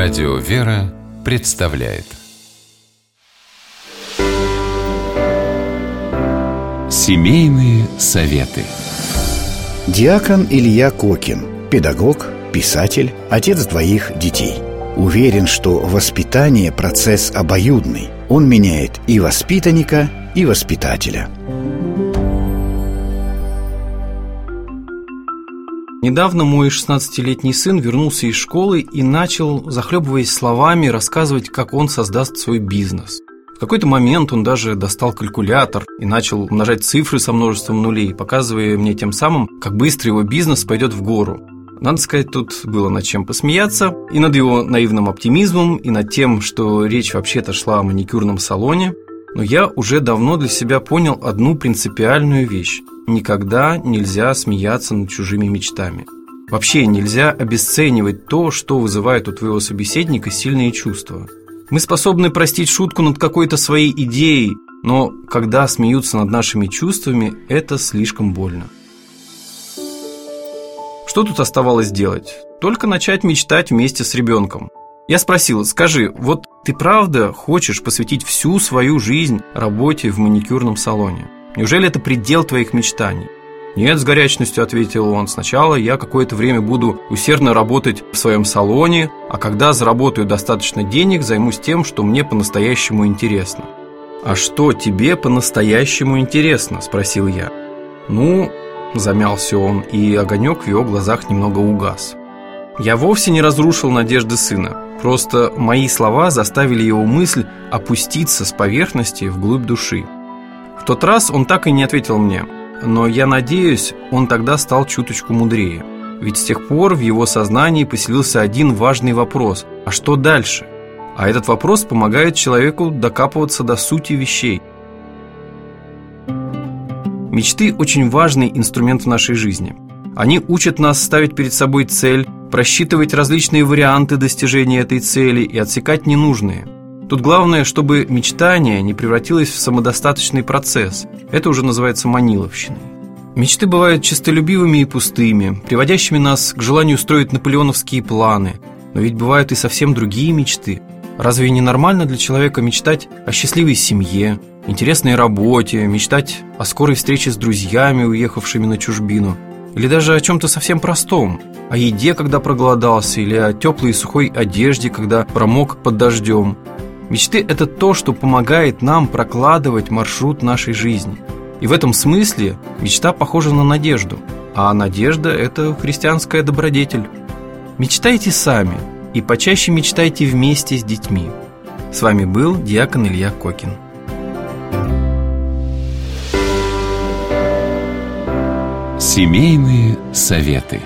Радио «Вера» представляет Семейные советы Диакон Илья Кокин, педагог, писатель, отец двоих детей. Уверен, что воспитание – процесс обоюдный. Он меняет и воспитанника, и воспитателя. Недавно мой 16-летний сын вернулся из школы и начал, захлебываясь словами, рассказывать, как он создаст свой бизнес. В какой-то момент он даже достал калькулятор и начал умножать цифры со множеством нулей, показывая мне тем самым, как быстро его бизнес пойдет в гору. Надо сказать, тут было над чем посмеяться, и над его наивным оптимизмом, и над тем, что речь вообще-то шла о маникюрном салоне. Но я уже давно для себя понял одну принципиальную вещь. Никогда нельзя смеяться над чужими мечтами. Вообще нельзя обесценивать то, что вызывает у твоего собеседника сильные чувства – мы способны простить шутку над какой-то своей идеей, но когда смеются над нашими чувствами, это слишком больно. Что тут оставалось делать? Только начать мечтать вместе с ребенком. Я спросил, скажи, вот ты правда хочешь посвятить всю свою жизнь работе в маникюрном салоне? Неужели это предел твоих мечтаний? «Нет», – с горячностью ответил он, – «сначала я какое-то время буду усердно работать в своем салоне, а когда заработаю достаточно денег, займусь тем, что мне по-настоящему интересно». «А что тебе по-настоящему интересно?» – спросил я. «Ну...» – замялся он, и огонек в его глазах немного угас. Я вовсе не разрушил надежды сына. Просто мои слова заставили его мысль опуститься с поверхности вглубь души. В тот раз он так и не ответил мне – но я надеюсь, он тогда стал чуточку мудрее. Ведь с тех пор в его сознании поселился один важный вопрос – а что дальше? А этот вопрос помогает человеку докапываться до сути вещей. Мечты – очень важный инструмент в нашей жизни. Они учат нас ставить перед собой цель, просчитывать различные варианты достижения этой цели и отсекать ненужные – Тут главное, чтобы мечтание не превратилось в самодостаточный процесс. Это уже называется маниловщиной. Мечты бывают честолюбивыми и пустыми, приводящими нас к желанию строить наполеоновские планы. Но ведь бывают и совсем другие мечты. Разве не нормально для человека мечтать о счастливой семье, интересной работе, мечтать о скорой встрече с друзьями, уехавшими на чужбину? Или даже о чем-то совсем простом, о еде, когда проголодался, или о теплой и сухой одежде, когда промок под дождем, Мечты – это то, что помогает нам прокладывать маршрут нашей жизни. И в этом смысле мечта похожа на надежду, а надежда – это христианская добродетель. Мечтайте сами и почаще мечтайте вместе с детьми. С вами был диакон Илья Кокин. Семейные советы.